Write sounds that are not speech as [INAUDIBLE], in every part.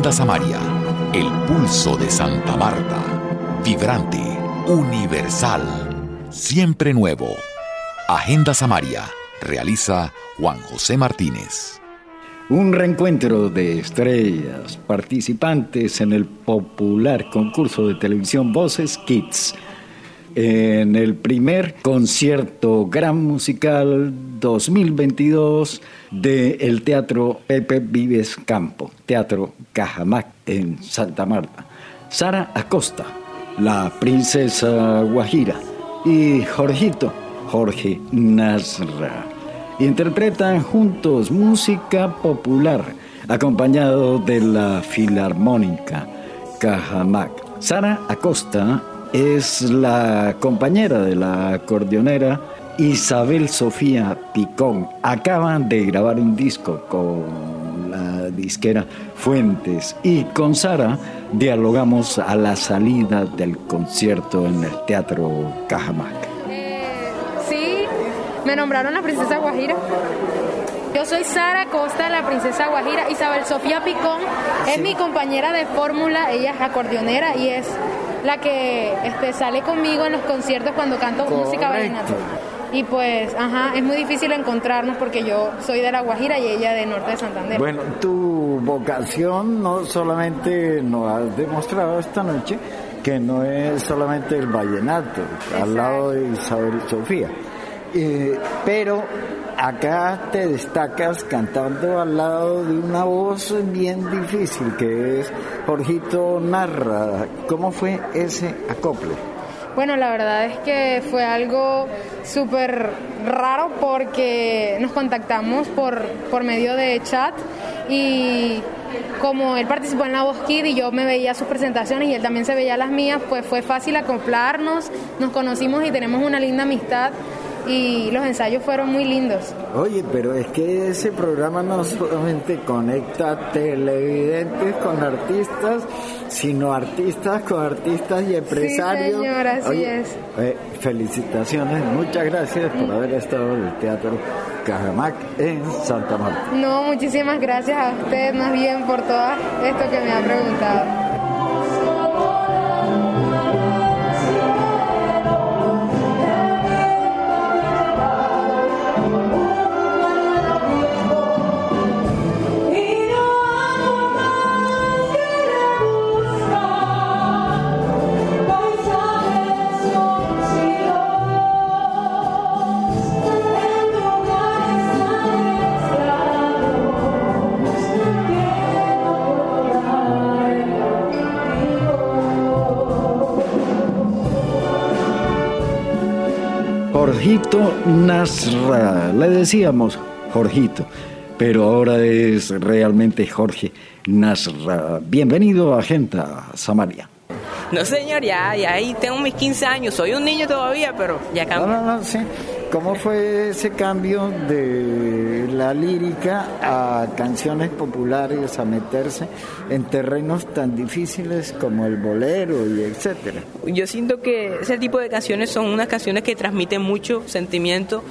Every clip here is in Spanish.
Agenda Samaria, el pulso de Santa Marta. Vibrante, universal, siempre nuevo. Agenda Samaria, realiza Juan José Martínez. Un reencuentro de estrellas participantes en el popular concurso de televisión Voces Kids en el primer concierto gran musical 2022 del Teatro Pepe Vives Campo, Teatro Cajamac en Santa Marta. Sara Acosta, la princesa Guajira, y Jorgito, Jorge Nasra. Interpretan juntos música popular, acompañado de la Filarmónica Cajamac. Sara Acosta es la compañera de la acordeonera Isabel Sofía Picón. Acaban de grabar un disco con la disquera Fuentes y con Sara dialogamos a la salida del concierto en el Teatro Cajamac. Eh, sí, me nombraron la princesa Guajira. Yo soy Sara Costa, la princesa Guajira. Isabel Sofía Picón es mi compañera de fórmula, ella es acordeonera y es la que este, sale conmigo en los conciertos cuando canto música vallenata. Y pues, ajá, es muy difícil encontrarnos porque yo soy de La Guajira y ella de Norte de Santander. Bueno, tu vocación no solamente nos has demostrado esta noche que no es solamente el vallenato, al lado de Isabel Sofía, eh, pero acá te destacas cantando al lado de una voz bien difícil que es Jorgito Narra. ¿Cómo fue ese acople? Bueno, la verdad es que fue algo súper raro porque nos contactamos por, por medio de chat y como él participó en la Voz Kid y yo me veía sus presentaciones y él también se veía las mías, pues fue fácil acoplarnos, nos conocimos y tenemos una linda amistad y los ensayos fueron muy lindos. Oye, pero es que ese programa no solamente conecta televidentes con artistas, sino artistas con artistas y empresarios. Sí, señora, así es. Eh, felicitaciones, muchas gracias por haber estado en el Teatro Cajamac en Santa Marta. No, muchísimas gracias a usted más bien por todo esto que me ha preguntado. Jorgito Nasra. Le decíamos Jorgito, pero ahora es realmente Jorge Nasra. Bienvenido a Agenda Samaria. No, señor, ya, ya ahí tengo mis 15 años. Soy un niño todavía, pero ya cambié. No, no, no, sí. ¿Cómo fue ese cambio de la lírica a canciones populares, a meterse en terrenos tan difíciles como el bolero y etcétera? Yo siento que ese tipo de canciones son unas canciones que transmiten mucho sentimiento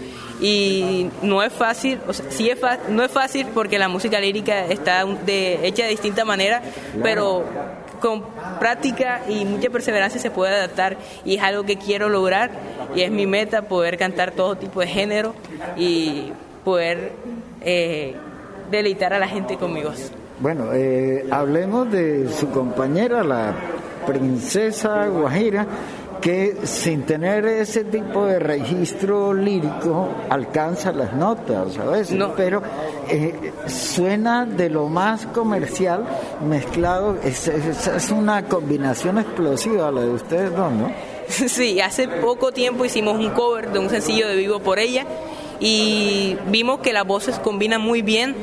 y no es fácil, o sea, sí es no es fácil porque la música lírica está de, hecha de distinta manera, pero con práctica y mucha perseverancia se puede adaptar y es algo que quiero lograr y es mi meta poder cantar todo tipo de género y poder eh, deleitar a la gente conmigo. Bueno, eh, hablemos de su compañera, la princesa Guajira, que sin tener ese tipo de registro lírico alcanza las notas a veces, no. pero eh, suena de lo más comercial mezclado, es, es, es, una combinación explosiva la de ustedes dos, ¿no? [LAUGHS] Sí, hace poco tiempo hicimos un cover de un sencillo de Vivo por ella y vimos que las voces combinan muy bien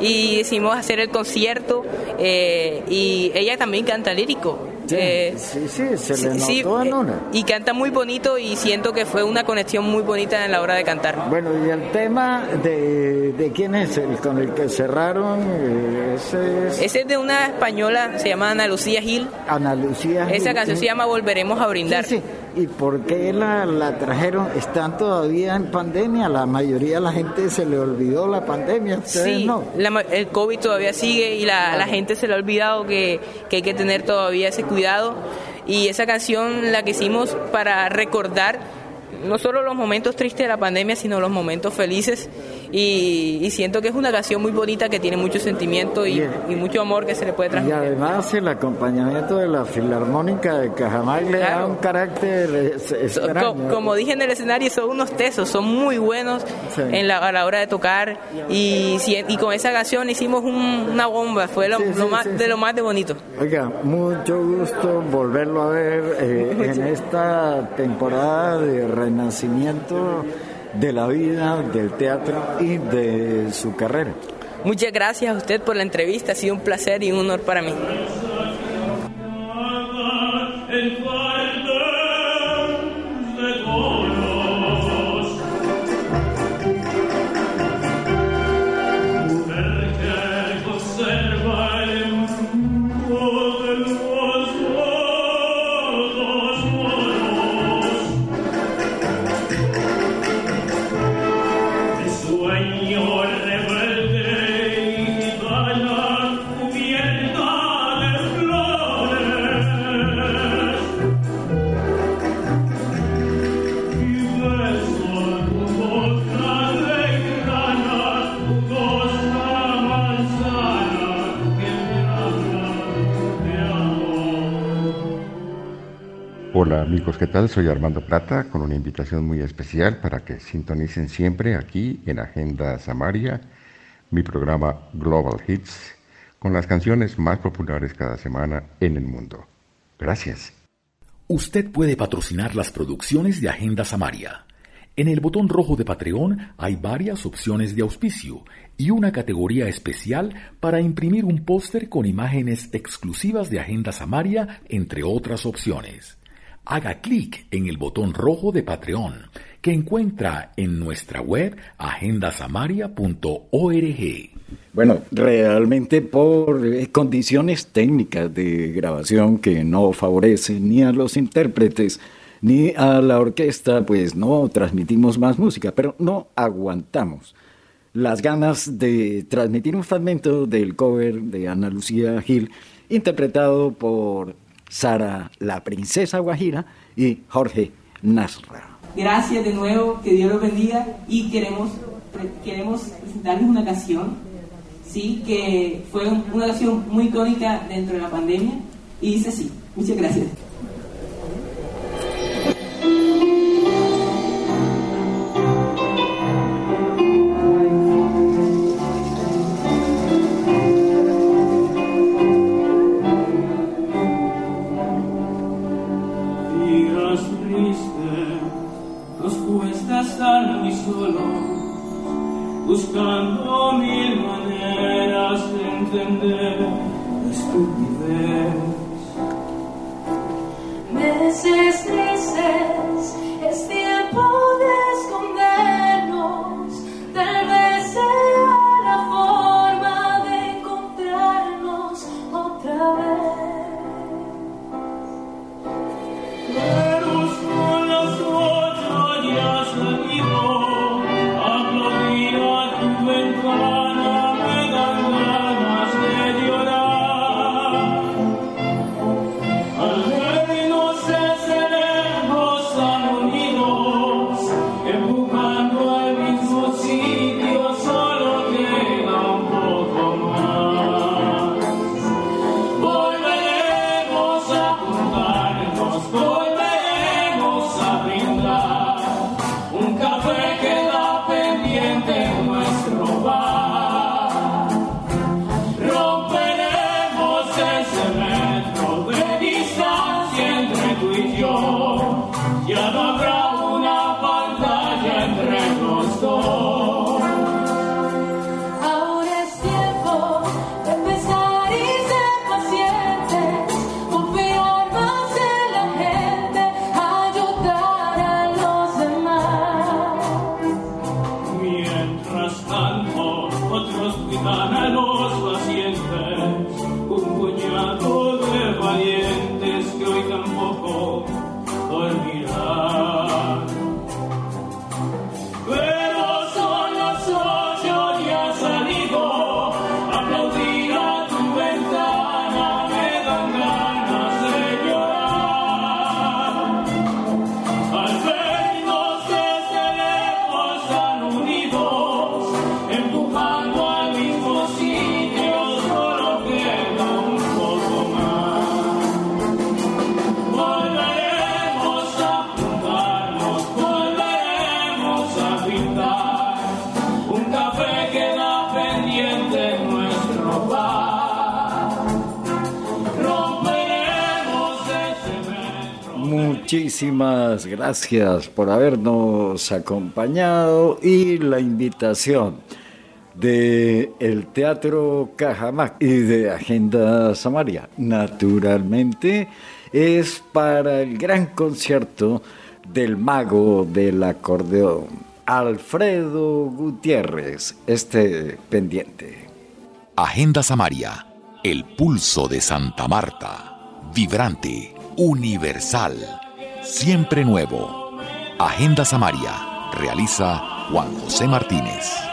y decidimos hacer el concierto eh, y ella también canta lírico. Sí, eh, sí, sí, se le notó sí, en una. Y canta muy bonito y siento que fue una conexión muy bonita en la hora de cantar. Bueno, y el tema de, de quién es el con el que cerraron, eh, ese es... Ese es de una española, se llama Ana Lucía Gil. Ana Lucía Gil. Esa canción se llama Volveremos a brindar. Sí, sí. ¿Y por qué la, la trajeron? ¿Están todavía en pandemia? La mayoría de la gente se le olvidó la pandemia. ¿Ustedes sí, no? el COVID todavía sigue y la, la gente se le ha olvidado que, que hay que tener todavía ese cuidado. Y esa canción la que hicimos para recordar no solo los momentos tristes de la pandemia, sino los momentos felices. Y, siento que es una canción muy bonita que tiene mucho sentimiento y, mucho amor que se le puede transmitir. Y además el acompañamiento de la Filarmónica de Cajamar le da un carácter extraño. Como, dije en el escenario, son unos tesos, son muy buenos en la, a la hora de tocar. Y, y con esa canción hicimos una bomba, fue lo, más, de lo más de bonito. Oiga, mucho gusto volverlo a ver eh, [LAUGHS] en esta temporada de renacimiento de la vida, del teatro y de su carrera. Muchas gracias a usted por la entrevista, ha sido un placer y un honor para mí. Amigos, ¿qué tal? Soy Armando Plata con una invitación muy especial para que sintonicen siempre aquí en Agenda Samaria, mi programa Global Hits, con las canciones más populares cada semana en el mundo. Gracias. Usted puede patrocinar las producciones de Agenda Samaria. En el botón rojo de Patreon hay varias opciones de auspicio y una categoría especial para imprimir un póster con imágenes exclusivas de Agenda Samaria, entre otras opciones haga clic en el botón rojo de Patreon que encuentra en nuestra web agendasamaria.org. Bueno, realmente por eh, condiciones técnicas de grabación que no favorecen ni a los intérpretes ni a la orquesta, pues no transmitimos más música, pero no aguantamos las ganas de transmitir un fragmento del cover de Ana Lucía Gil, interpretado por Sara la Princesa Guajira y Jorge Nasra. Gracias de nuevo, que Dios los bendiga y queremos, queremos presentarles una canción, ¿sí? que fue una canción muy icónica dentro de la pandemia y dice así. Muchas gracias. Buscando mil maneras de entender la estupidez. Meses grises, Muchísimas gracias por habernos acompañado y la invitación de el Teatro Cajamac y de Agenda Samaria. Naturalmente es para el gran concierto del mago del acordeón, Alfredo Gutiérrez, este pendiente. Agenda Samaria, el pulso de Santa Marta, vibrante, universal, siempre nuevo. Agenda Samaria, realiza Juan José Martínez.